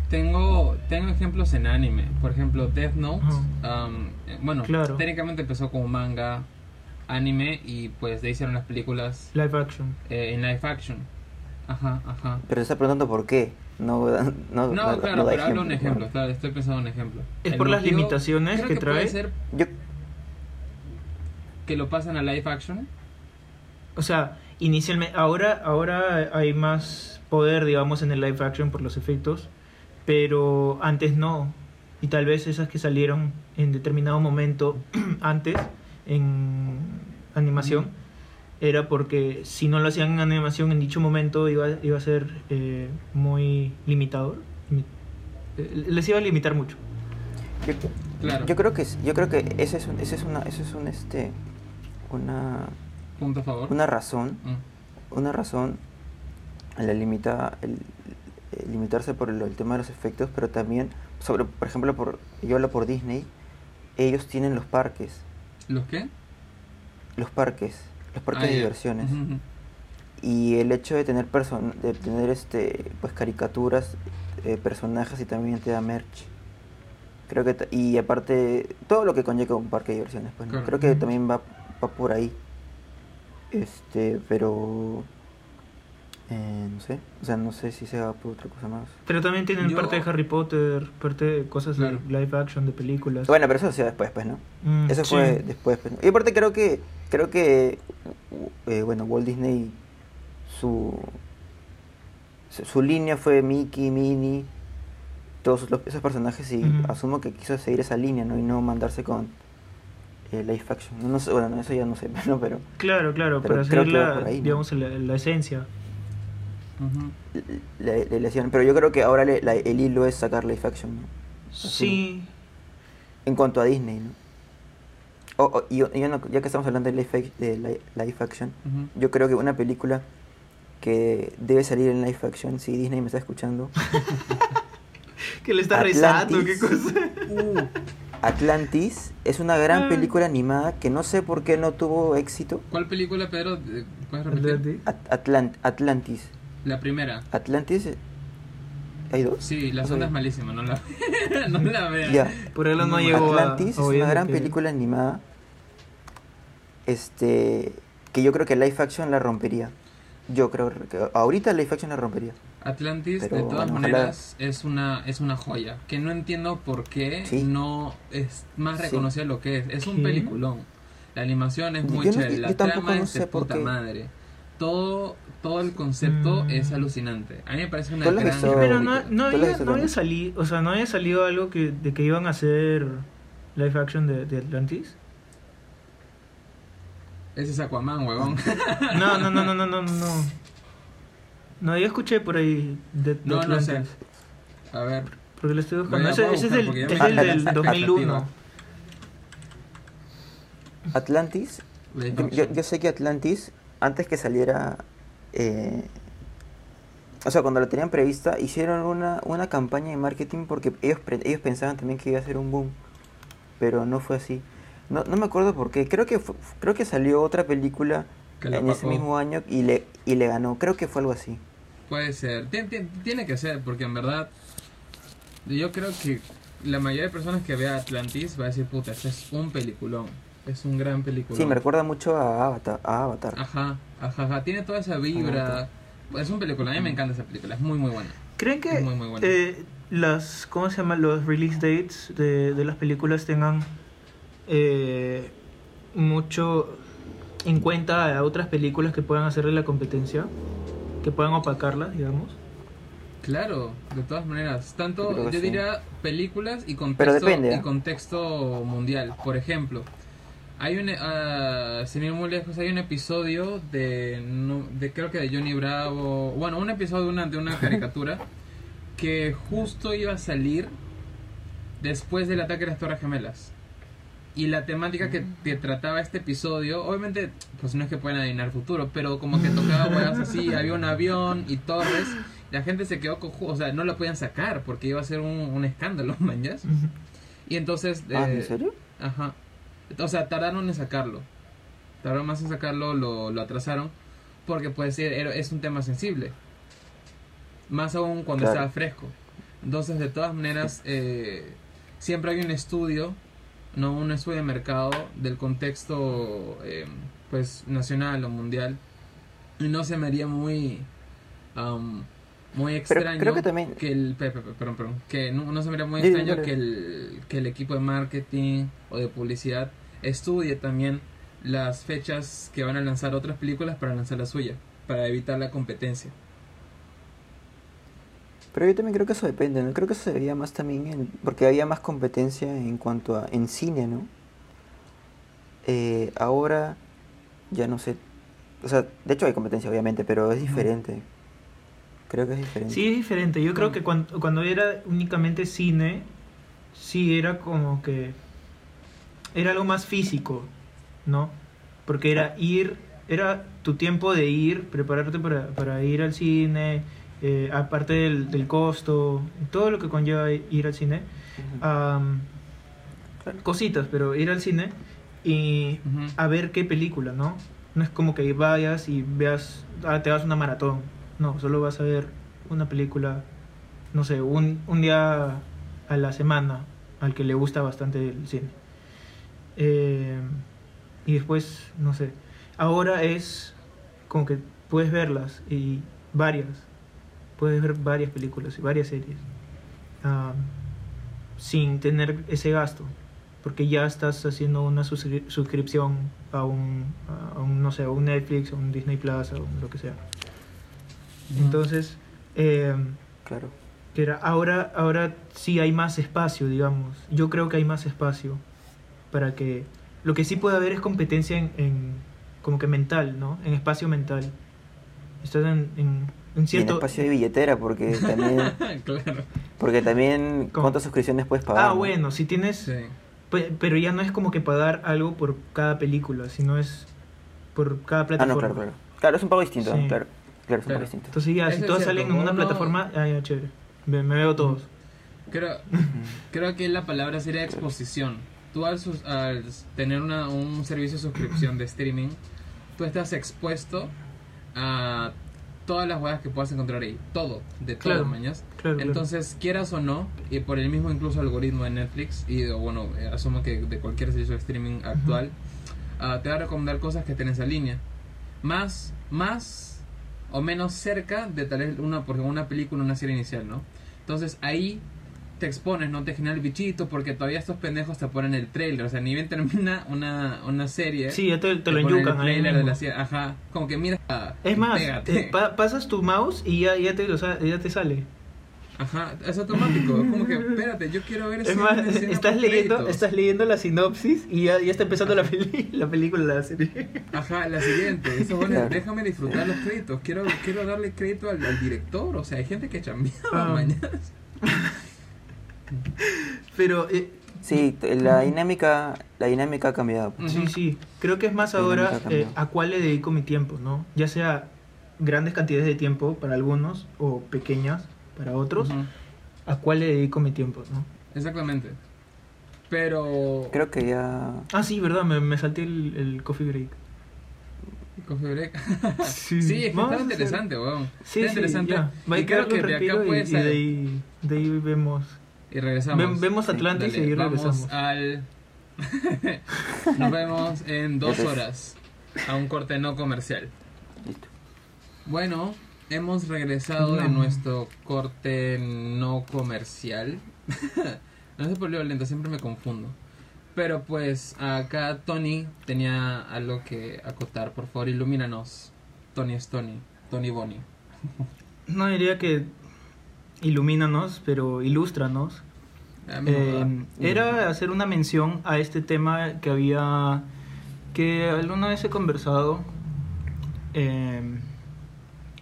Tengo, tengo ejemplos en anime. Por ejemplo, Death Note. Um, eh, bueno, Claro. técnicamente empezó como manga, anime y pues de ahí hicieron las películas Live action. eh, en live action. Ajá, ajá. Pero se está preguntando por qué. No, no, no, No, no claro, da pero hablo un ejemplo, claro, estoy pensando en un ejemplo. ¿Es El por las motivo- limitaciones creo que puede trae? ser Yo, que lo pasan a live action. O sea, inicialmente, ahora, ahora hay más poder, digamos, en el live action por los efectos, pero antes no. Y tal vez esas que salieron en determinado momento antes en animación, era porque si no lo hacían en animación en dicho momento iba, iba a ser eh, muy limitador. Limi- eh, Les iba a limitar mucho. yo, Claro. yo creo que yo creo que ese es un, ese es una, ese es un este una Punto a favor. una razón Mm. una razón la limita el, el limitarse por el, el tema de los efectos pero también sobre por ejemplo por yo hablo por Disney ellos tienen los parques. ¿Los qué? los parques los parques Ah, de diversiones. Y el hecho de tener person de tener este pues caricaturas eh, personajes y también te da merch. Creo que y aparte todo lo que conlleva un parque de diversiones pues creo que también va, va por ahí este pero eh, no sé o sea no sé si se va por otra cosa más Pero también tienen Yo- parte de Harry Potter, parte de cosas Claro. de live action, de películas. bueno pero eso se después pues no Mm, eso sí. fue después pues, ¿no? y aparte creo que creo que eh, bueno Walt Disney su su, línea fue Mickey Minnie todos los- esos personajes y asumo que quiso seguir esa línea no y no mandarse con eh, live action no, no sé bueno eso ya no sé ¿no? pero Claro, claro, Pero para va la, digamos, la, la esencia. Ujú. le, le- le hacían- pero yo creo que ahora le- la- el hilo es sacar live action ¿no? Sí, en cuanto a Disney ¿no? Y yo- yo no- ya que estamos hablando de live, de live action. Yo creo que una película que debe salir en live action, si Disney me está escuchando, que le está rezando, qué Atlantis. cosa. Uh, Atlantis es una gran Ah. película animada que no sé por qué no tuvo éxito. ¿Cuál película, Pedro? ¿Puedes repetir? At- Atlant- Atlantis. La primera. Atlantis. eh, ¿Hay dos? Sí, la segunda es malísima, no la, no la vean. Por él no No, llegó Atlantis a es una gran que- película animada. Este. Que yo creo que live action la rompería. Yo creo que ahorita live action la rompería. Atlantis, Pero, de todas bueno, ojalá- maneras, es una es una joya. Que no entiendo por qué Sí. no es más Sí. reconocida lo que es. Es un ¿Qué? peliculón. La animación es muy Yo no- chévere. yo La tampoco trama no es de puta qué. madre. Todo, todo el concepto Mm. es alucinante. A mí me parece una ¿Tú lo has gran? Pero no, no ¿Tú la había, no había salido, o sea, no había salido algo que, de que iban a hacer live action de, de Atlantis. Ese es Aquaman, huevón. No, no, no, no, no, no, no. No, yo escuché por ahí de, de No, no sé. Atlantis. A ver. Porque lo estoy buscando. Ese, es ya es me del, quedé del con 2001. expectativa. Atlantis Yo, yo sé que Atlantis, antes que saliera eh, o sea, cuando la tenían prevista, hicieron una, una campaña de marketing porque ellos, pre- ellos pensaban también que iba a ser un boom, pero no fue así. No, no me acuerdo por qué, creo que, fu- creo que salió otra película en ese mismo año y le, y le ganó, creo que fue algo así. Puede ser. Tien- tien- Tiene, que ser, porque en verdad. Yo creo que la mayoría de personas que vea Atlantis va a decir, puta, este es un peliculón. Es un gran peliculón. Sí, me recuerda mucho a Avatar. A Avatar. Ajá, ajá, ajá. Tiene toda esa vibra. Es un película. A mí me encanta esa película. Es muy, muy buena. ¿Creen que Es muy, muy bueno. eh, las, ¿cómo se llama? Los release dates de, de las películas tengan eh, mucho en cuenta a otras películas que puedan hacerle la competencia? Que puedan opacarlas, digamos. Claro, de todas maneras. Tanto, Yo sí. diría películas y contexto, depende, y ¿eh? contexto mundial. Por ejemplo, hay un, ah, sin ir muy lejos, hay un episodio de, no- de creo que de Johnny Bravo, bueno, un episodio de una, de una caricatura que justo iba a salir después del ataque de las Torres Gemelas. Y la temática que, que trataba este episodio, obviamente, pues no es que puedan adivinar futuro, pero como que tocaba huevas así, había un avión y torres, la gente se quedó cojo, o sea, no la podían sacar porque iba a ser un, un escándalo, mañas. Y entonces... Ah, eh, ¿en serio? Ajá. O sea, tardaron en sacarlo. Tardaron más en sacarlo, lo, lo atrasaron. Porque puede ser, era- es un tema sensible. Más aún cuando Claro. estaba fresco. Entonces, de todas maneras, eh, siempre hay un estudio, no un estudio de mercado del contexto eh, pues nacional o mundial. Y no se me haría muy am, muy extraño creo que también- el perdón, perdón, que no, no se me haría muy extraño que el, que el equipo de marketing o de publicidad estudie también las fechas que van a lanzar otras películas para lanzar la suya, para evitar la competencia. Pero yo también creo que eso depende, ¿no? Creo que eso se veía más también en- porque había más competencia en cuanto a en cine, ¿no? Eh, ahora ya no sé, o sea, de hecho hay competencia obviamente, pero es diferente. Creo que es diferente. Sí, es diferente. Yo creo que cuando, cuando era únicamente cine, sí era como que. Era algo más físico, ¿no? Porque era ir. Era tu tiempo de ir, prepararte para, para ir al cine, eh, aparte del, del costo, todo lo que conlleva ir al cine. Claro. cositas, pero ir al cine y a ver qué película, ¿no? No es como que vayas y veas, ah, te vas una maratón. No, solo vas a ver una película, no sé, un, un día a la semana al que le gusta bastante el cine. Eh, y después, no sé, ahora es como que puedes verlas y varias, puedes ver varias películas y varias series ah, sin tener ese gasto porque ya estás haciendo una suscri- suscripción a un, a un, no sé, a un Netflix, a un Disney Plus, o lo que sea. Entonces, eh, Claro. que era- ahora, ahora sí hay más espacio, digamos. Yo creo que hay más espacio para que... Lo que sí puede haber es competencia en, en como que mental, ¿no? En espacio mental. Estás en, en, en Y en cierto... espacio de billetera porque también claro. porque también ¿Cómo? cuántas suscripciones puedes pagar. Ah, ¿no? bueno, si tienes... Sí. Pe- Pero ya no es como que pagar algo por cada película, sino es por cada Ah, plataforma. no, claro, claro. Claro, es un pago distinto. Sí. claro. Claro, es un Claro. pago distinto. Entonces ya, si todos cierto, salen en una uno- plataforma, ah, ya, chévere. Me, me veo todos. Creo, creo que la palabra sería exposición. Tú al, sus- al tener una, un servicio de suscripción de streaming, tú estás expuesto a todas las huevas que puedas encontrar ahí. Todo, de todo, Claro, mañas. Claro, claro. Entonces, quieras o no, y por el mismo incluso algoritmo de Netflix, y bueno, eh, asumo que de cualquier servicio de streaming actual, ah, te va a recomendar cosas que en esa línea. Más, más o menos cerca de tal vez una, porque una película, una serie inicial, ¿no? Entonces ahí te expones, no te genera el bichito, porque todavía estos pendejos te ponen el trailer, o sea, ni bien termina una, una serie. Sí, ya te, te lo enyucan el ahí trailer de mismo. la serie, ajá, como que mira, Es más, eh, pa- pasas tu mouse y ya, ya, te, lo sa- ya te sale. Ajá, es automático. Es como que, espérate, yo quiero ver Es esa más, estás leyendo, créditos. estás leyendo la sinopsis y ya, ya está empezando la, peli la película, la serie. Ajá, la siguiente. Eso, bueno, Claro. déjame disfrutar los créditos. Quiero, quiero darle crédito al, al director. O sea, hay gente que chambeaba Ah. mañana. Pero eh, Sí, la dinámica, la dinámica ha cambiado. pues. sí, sí, creo que es más La ahora eh, a cuál le dedico mi tiempo, ¿no? Ya sea grandes cantidades de tiempo para algunos o pequeñas para otros. ¿a cuál le dedico mi tiempo? ¿no? Exactamente. Pero. Creo que ya... Ah, sí, verdad, me, me salté el, el coffee break. Coffee break. Sí, sí, es que está interesante, weón. Sí, está sí, interesante. ya. Va a y creo que de acá y, puede y de ahí, de ahí vemos. Y regresamos. Ven- vemos Atlantis Dale, y ahí vamos regresamos. al. Nos vemos en dos horas. A un corte no comercial. Listo. Bueno, hemos regresado de No. nuestro corte no comercial. no sé por qué lento, siempre me confundo. Pero pues acá Tony tenía algo que acotar. Por favor, ilumínanos. Tony es Tony. Tony Bonnie. No diría que ilumínanos, pero ilústranos. Eh, era hacer una mención a este tema que había que alguna vez he conversado eh,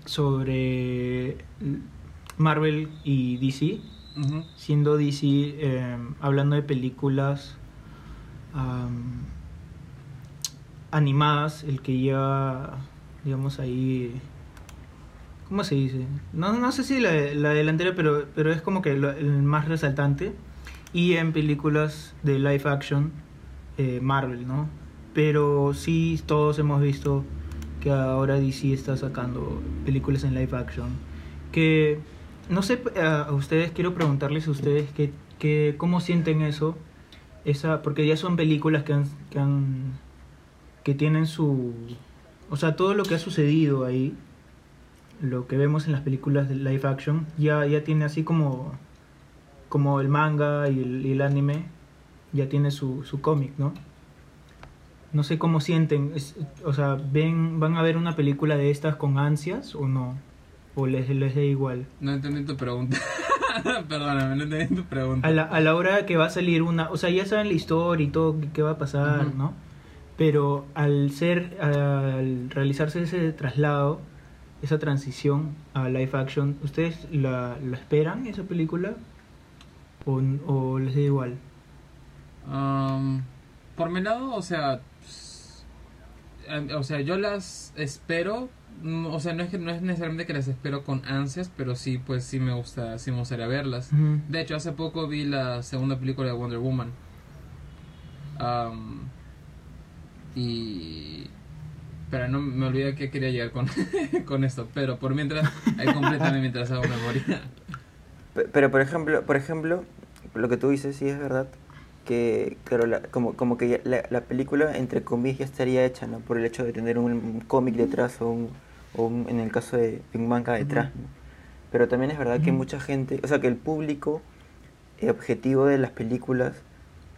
sobre Marvel y DC siendo DC eh, hablando de películas animadas el que lleva digamos ahí ¿cómo se dice? no, no sé si la, la delantera pero, pero es como que lo- el más resaltante y en películas de live action eh, Marvel ¿no? pero sí todos hemos visto que ahora DC está sacando películas en live action que no sé a a ustedes quiero preguntarles a ustedes que, que cómo sienten eso esa porque ya son películas que han, que han que tienen su o sea todo lo que ha sucedido ahí lo que vemos en las películas de live action ya ya tiene así como como el manga y el, y el anime ya tiene su, su cómic no no sé cómo sienten es- o sea ven van a ver una película de estas con ansias o no o les les da igual No entendí tu pregunta. Perdóname, no entendí tu pregunta. a la, a la hora que va a salir una, o sea, ya saben la historia y todo, qué- va a pasar. ¿no? Pero al ser, al realizarse ese traslado, esa transición a live action, ¿ustedes la, la esperan esa película? ¿O, o les da igual? Um, por mi lado, o sea, eh, o sea, yo las espero, mm, o sea, no es que no es necesariamente que las espero con ansias, pero sí, pues sí me gusta, sí me gustaría verlas. De hecho, hace poco vi la segunda película de Wonder Woman. Um, y pero no me olvidé que quería llegar con, con esto, pero por mientras, ahí complétame mientras hago memoria. Pe- Pero por ejemplo, por ejemplo, lo que tú dices sí es verdad que claro, la- como como que ya la, la película entre comillas ya estaría hecha, ¿no? Por el hecho de tener un, un cómic detrás o, un, o un- en el caso de un manga detrás. ¿no? Pero también es verdad que mucha gente, o sea, que el público eh, objetivo de las películas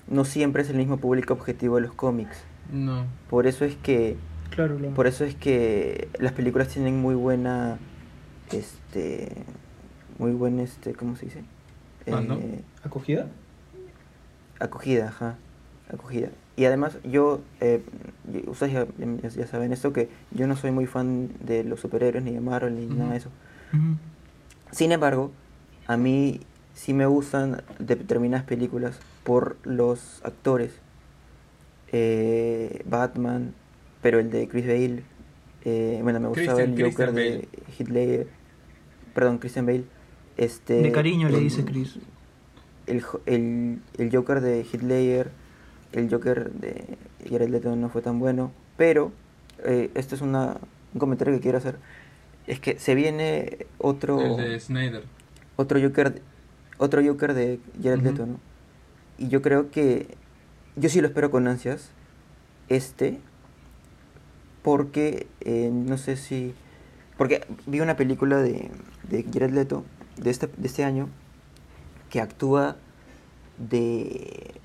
no siempre es el mismo público objetivo de los cómics. No. Por eso es que Claro, claro. por eso es que las películas tienen muy buena este muy buen este cómo se dice Ah, ¿no? Eh, ¿Acogida? acogida ajá acogida y además yo eh, ustedes ya, ya- ya saben esto que yo no soy muy fan de los superhéroes ni de Marvel ni nada de eso sin embargo a mí sí me gustan determinadas películas por los actores Eh, Batman pero el de Chris Bale eh, bueno me gustaba Christian- el Joker Christian de Ledger perdón Christian Bale este De cariño le dice Chris. el, el, el Joker de Ledger, el Joker de Jared Leto no fue tan bueno, pero eh, esto es una, un comentario que quiero hacer. Es que se viene otro El de Snyder. otro Joker de- otro Joker de Jared Ujú. Leto, ¿no? Y yo creo que yo sí lo espero con ansias este porque eh, no sé si porque vi una película de, de Jared Leto de este, de este año que actúa de,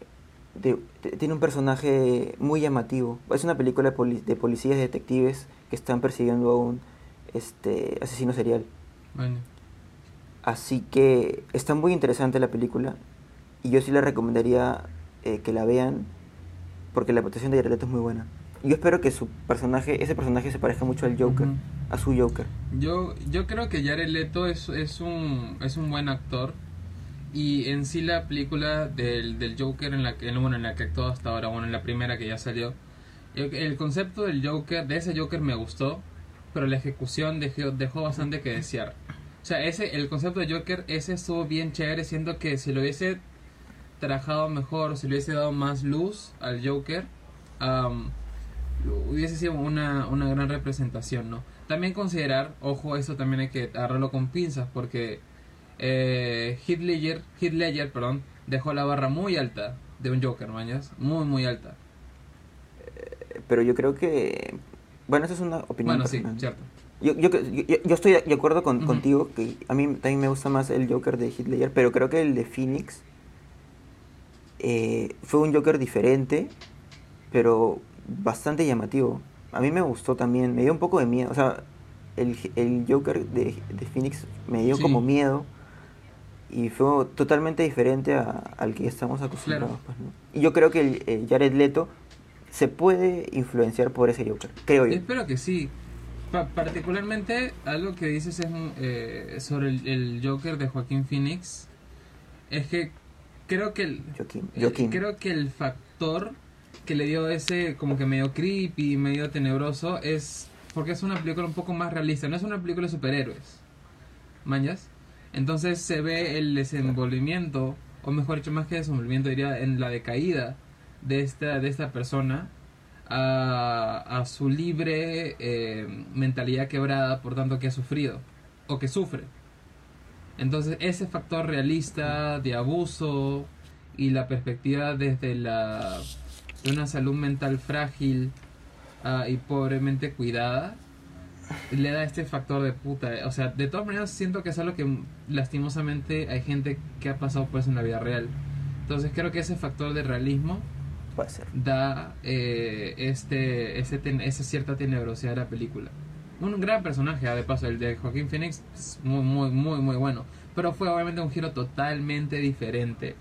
de- de- tiene un personaje muy llamativo es una película de, poli- de policías y detectives que están persiguiendo a un este asesino serial Bueno. Así que está muy interesante la película y yo sí le recomendaría eh, que la vean porque la actuación de Jared Leto es muy buena. Y Yo espero que su personaje, ese personaje se parezca mucho al Joker, Ujú. a su Joker. Yo, yo creo que Jared Leto es, es, un, es un buen actor. Y en sí la película del, del Joker en la que bueno, en la que actuó hasta ahora, bueno, en la primera que ya salió. El, el concepto del Joker, de ese Joker me gustó. pero la ejecución dejó, dejó bastante que desear. O sea, ese, el concepto de Joker, ese estuvo bien chévere, siendo que si lo hubiese trabajado mejor, si le hubiese dado más luz al Joker, am, hubiese sido una, una gran representación, ¿no? También considerar, ojo, eso también hay que agarrarlo con pinzas, porque eh, Heath Ledger, Heath Ledger, perdón, dejó la barra muy alta de un Joker, mañas, muy, muy alta. Pero yo creo que... Bueno, esa es una opinión Bueno, sí, personal. cierto. Yo, yo, yo, yo estoy de acuerdo con, contigo, que a mí también me gusta más el Joker de Heath Ledger, pero creo que el de Phoenix eh, fue un Joker diferente, pero bastante llamativo. A mí me gustó también, me dio un poco de miedo. O sea, el, el Joker de, de Phoenix me dio Sí. como miedo y fue totalmente diferente a- al que estamos acostumbrados. Claro. pues, ¿no? Y yo creo que el, el Jared Leto se puede influenciar por ese Joker, creo yo. Espero que sí. Pa- particularmente, algo que dices es, eh, sobre el, el Joker de Joaquín Phoenix, es que creo que el, Joaquín. Eh, Joaquín. Creo que el factor que le dio ese como que medio creepy, medio tenebroso es porque es una película un poco más realista, no es una película de superhéroes. ¿Mañas? Entonces se ve el desenvolvimiento, o mejor dicho, más que desenvolvimiento, diría en la decaída de esta, de esta persona a, su libre eh, mentalidad quebrada, por tanto que ha sufrido, o que sufre. Entonces ese factor realista de abuso y la perspectiva desde la de una salud mental frágil ah, y pobremente cuidada le da este factor de puta. O sea, de todas maneras siento que es algo que lastimosamente hay gente que ha pasado por eso en la vida real. Entonces creo que ese factor de realismo Puede ser. da eh, este, ese ten- esa cierta tenebrosidad a la película. Un gran personaje, ah, de paso, el de Joaquín Phoenix, es muy, muy, muy, muy bueno. Pero fue obviamente un giro totalmente diferente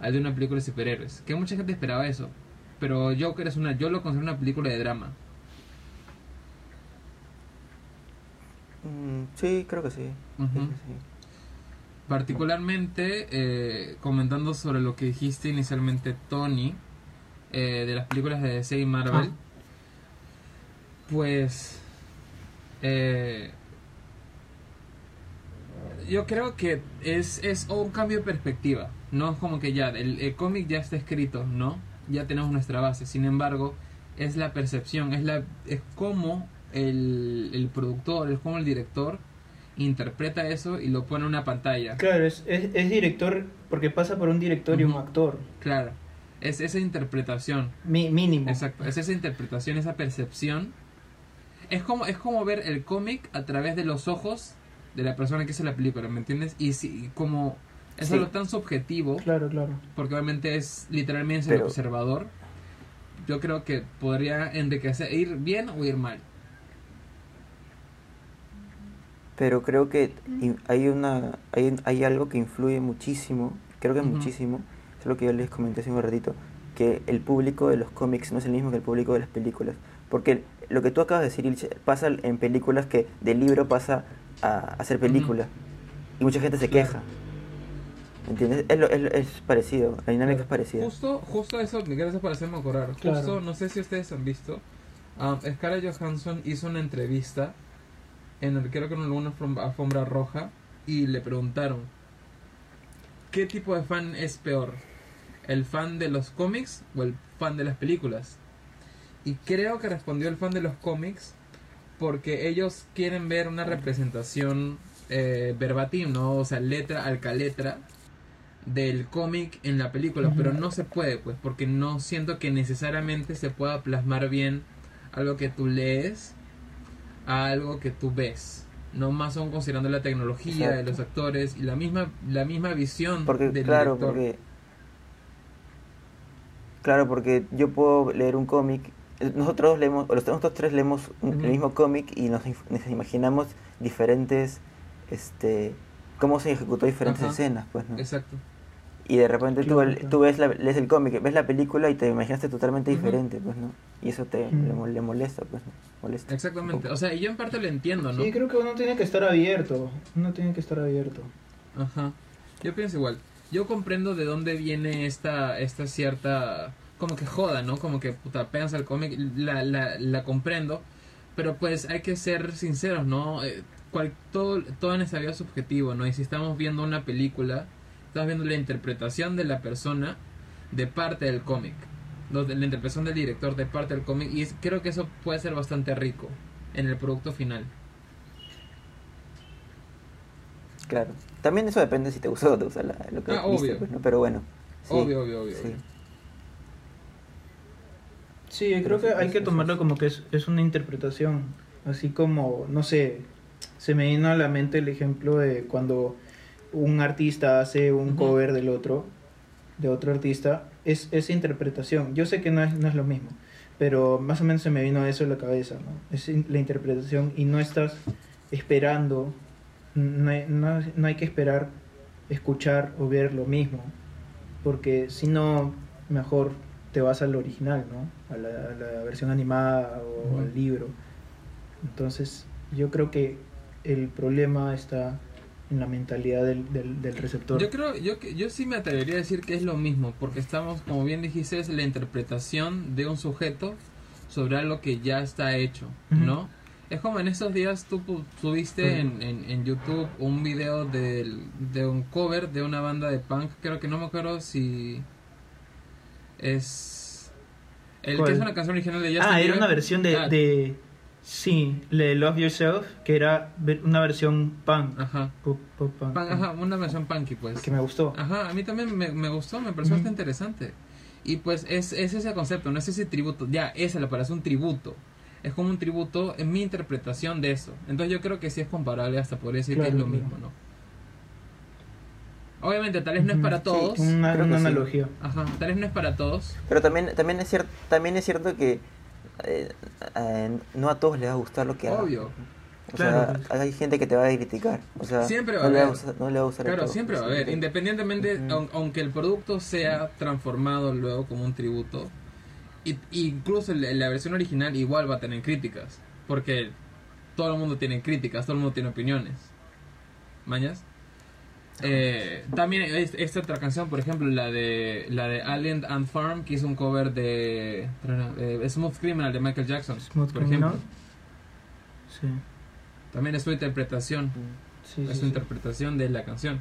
al de una película de superhéroes. Que mucha gente esperaba eso. Pero Joker es una, yo lo considero una película de drama. Mm, sí, creo que sí. Particularmente, eh, comentando sobre lo que dijiste inicialmente, Tony, eh, de las películas de DC y Marvel, Ah. pues eh, yo creo que es, es un cambio de perspectiva. No es como que ya, el, el cómic ya está escrito, ¿no? Ya tenemos nuestra base. Sin embargo, es la percepción, es, la, es cómo el, el productor, es como el director interpreta eso y lo pone en una pantalla. Claro, es, es, es director porque pasa por un director y un actor. Claro, es esa interpretación. Mi- mínimo. Exacto, es esa interpretación, esa percepción. Es como, es como ver el cómic a través de los ojos de la persona que hace la película, ¿me entiendes? Y si, como es Sí. algo tan subjetivo, Claro, claro. porque obviamente es literalmente el Pero- observador, yo creo que podría enriquecer, ir bien o ir mal. Pero creo que hay una hay, hay algo que influye muchísimo, creo que Ujú. muchísimo, es lo que yo les comenté hace un ratito, que el público de los cómics no es el mismo que el público de las películas. Porque lo que tú acabas de decir Ilse, pasa en películas que del libro pasa a, a ser película. Y mucha gente se Claro. queja. ¿Entiendes? Es, lo- es, lo- es parecido, la dinámica Claro. es parecida. Justo, justo eso, gracias por hacerme acordar. Claro. Justo, no sé si ustedes han visto, um, Scarlett Johansson hizo una entrevista en el creo que en alguna alfombra- alfombra roja y le preguntaron ¿qué tipo de fan es peor? ¿El fan de los cómics o el fan de las películas? Y creo que respondió el fan de los cómics porque ellos quieren ver una representación eh, verbatim, ¿no? O sea, letra al letra del cómic en la película, pero no se puede, pues, porque no siento que necesariamente se pueda plasmar bien algo que tú lees a algo que tú ves. No más son considerando la tecnología de los actores y la misma la misma visión Porque, del claro, director. porque. Claro, porque yo puedo leer un cómic. Nosotros leemos, o los- nosotros tres leemos un- el mismo cómic y nos, nos imaginamos diferentes. Este. Cómo se ejecutó diferentes Ajá. escenas, pues, ¿no? Exacto. Y de repente tú, ves la, lees el cómic, ves la película y te imaginaste totalmente Ujú. diferente, pues, ¿no? Y eso te le, mo- le molesta, pues, ¿no? Molesta. Exactamente. O sea, y yo en parte lo entiendo, ¿no? Sí, creo que uno tiene que estar abierto. Uno tiene que estar abierto. Ajá. Yo pienso igual. Yo comprendo de dónde viene esta, esta cierta, como que joda, ¿no? Como que puta, pegas al cómic, la, la, la comprendo. Pero pues hay que ser sinceros, ¿no? Eh, cual- todo, todo en esta vida es subjetivo, ¿no? Y si estamos viendo una película, estamos viendo la interpretación de la persona de parte del cómic. La interpretación del director de parte del cómic. Y es- creo que eso puede ser bastante rico en el producto final. Claro. También eso depende si te gusta o no te gusta la- lo que Ah, viste, obvio. pues, ¿no? Pero bueno. sí, Obvio, obvio, obvio. sí. obvio. Sí, yo creo que hay que tomarlo como que es, es una interpretación. Así como, no sé, se me vino a la mente el ejemplo de cuando un artista hace un cover del otro, de otro artista, es esa interpretación. Yo sé que no es, no es lo mismo, pero más o menos se me vino eso en la cabeza, ¿no? Es la interpretación y no estás esperando, no hay, no- no hay que esperar escuchar o ver lo mismo, porque si no, mejor te vas al original, ¿no? A la, a la versión animada o al libro. Entonces, yo creo que el problema está en la mentalidad del, del, del receptor. Yo creo, yo, que- yo sí me atrevería a decir que es lo mismo, porque estamos, como bien dijiste, es la interpretación de un sujeto sobre algo que ya está hecho. ¿no? Es como en estos días tú subiste en, en, en YouTube un video del- de un cover de una banda de punk, creo que no me acuerdo si es... El ¿Cuál? que es una canción original de Justin ah, era una versión de, Ah, de... Sí, de Love Yourself, que era una versión punk. Ajá. Pop- pop punk, Punk, ajá, una versión punky, pues. Que me gustó. Ajá, a mí también me, me gustó, me pareció bastante interesante. Y pues es, es ese concepto, no es ese tributo. Ya, esa la parece un tributo. Es como un tributo en mi interpretación de eso. Entonces yo creo que sí es comparable, hasta podría decir que es lo claro. mismo, ¿no? Obviamente, tal vez no es para sí, todos. Una, que una sí. analogía. Ajá, tal vez no es para todos. Pero también, también, es, cierto también es cierto que eh, eh, no a todos les va a gustar lo que hagas. Obvio. O Claro, sea, pues. hay gente que te va a criticar. O sea, Siempre va no a le va a gustar, no le va a gustar a Claro, siempre va a haber. Independientemente, aun- aunque el producto sea transformado luego como un tributo, y, incluso la, la versión original igual va a tener críticas. Porque todo el mundo tiene críticas, todo el mundo tiene opiniones. ¿Mañas? Eh, también es- esta otra canción, por ejemplo, la de la de Alien and Farm, que hizo un cover de, de Smooth Criminal de Michael Jackson, Smooth por Criminal. ejemplo. Sí, También es su interpretación. sí, es sí, su sí. interpretación de la canción.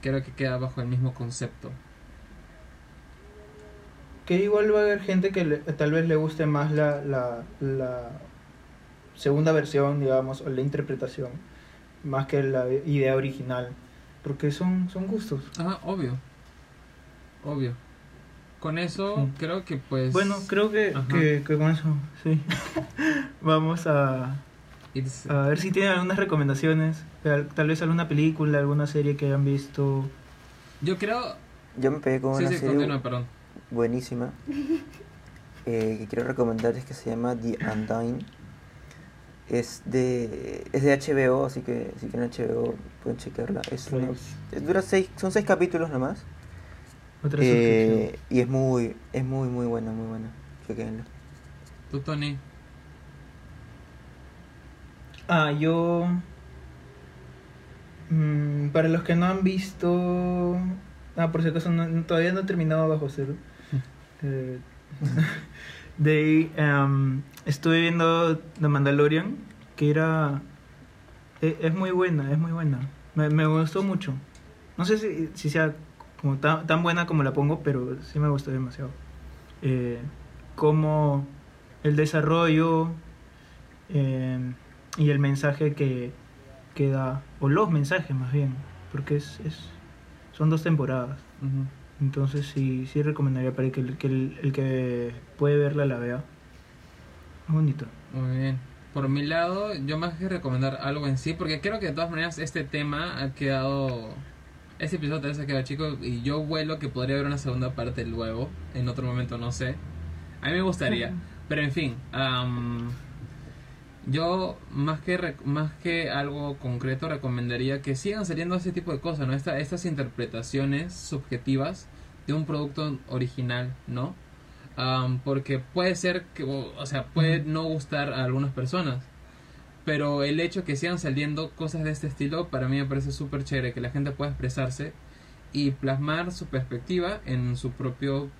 Creo que queda bajo el mismo concepto. Que igual va a haber gente que le- tal vez le guste más la, la, la segunda versión, digamos, o la interpretación, más que la idea original. Porque son, son gustos. Ajá, obvio. Obvio. Con eso Sí. creo que pues... Bueno, creo que, que, que con eso, sí. Vamos a, a ver si tienen algunas recomendaciones. Tal, vez alguna película, alguna serie que hayan visto. Yo creo... Yo me pegué con Sí, una sí, serie continúa, perdón. buenísima eh, que quiero recomendarles que se llama The Undying. Es de, es de HBO, así que si tienen HBO pueden chequearla. Es una- dura seis, son seis capítulos nomás. Otra Eh, y es muy, es muy, muy buena, muy buena. Chequenla. Tú, Tony. Ah, yo. mm, para los que no han visto. Ah, por si acaso, no- todavía no he terminado bajo cero. Eh, de em, estuve viendo The Mandalorian, que era. e- Es, muy buena, es muy buena. Me, me gustó mucho. No sé si, si sea como tan, tan buena como la pongo, pero sí me gustó demasiado. Eh, como el desarrollo eh, y el mensaje que, que da, o los mensajes más bien, porque es, es son dos temporadas. Entonces sí, sí recomendaría para que el que, el, el que puede verla la vea. Bonito. Muy bien. Por mi lado, yo más que recomendar algo en sí, porque creo que de todas maneras este tema ha quedado... Este episodio tal vez ha quedado chico y yo vuelo que podría haber una segunda parte luego, en otro momento, no sé. A mí me gustaría. Pero en fin, am, yo más que más que algo concreto recomendaría que sigan saliendo ese tipo de cosas, ¿no? Esta- estas interpretaciones subjetivas de un producto original, ¿no? Am, porque puede ser que, o sea, puede no gustar a algunas personas. Pero el hecho que sigan saliendo cosas de este estilo, para mí me parece súper chévere, que la gente pueda expresarse y plasmar su perspectiva en su propio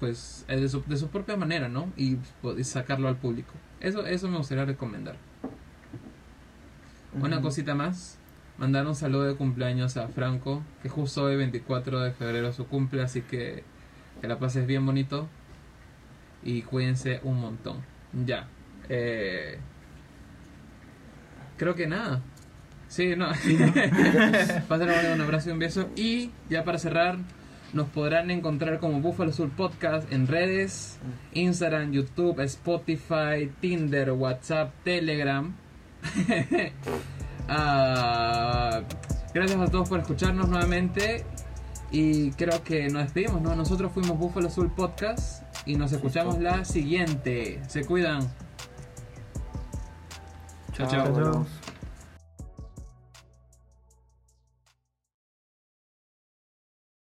pues eh, de su, de su propia manera, ¿no? Y, pues, y sacarlo al público. Eso, eso me gustaría recomendar. Una cosita más, mandar un saludo de cumpleaños a Franco, que justo hoy 24 de febrero su cumple, así que que la pases bien bonito y cuídense un montón. Ya. Eh, creo que nada. Sí, no. Pásenle un abrazo y un beso. Y ya para cerrar, nos podrán encontrar como Buffalo Soul Podcast en redes, Instagram, YouTube, Spotify, Tinder, WhatsApp, Telegram. Ah, gracias a todos por escucharnos nuevamente. Y creo que nos despedimos, ¿no? Nosotros fuimos Buffalo Soul Podcast y nos escuchamos la siguiente. Se cuidan. Chao, chao. Chao.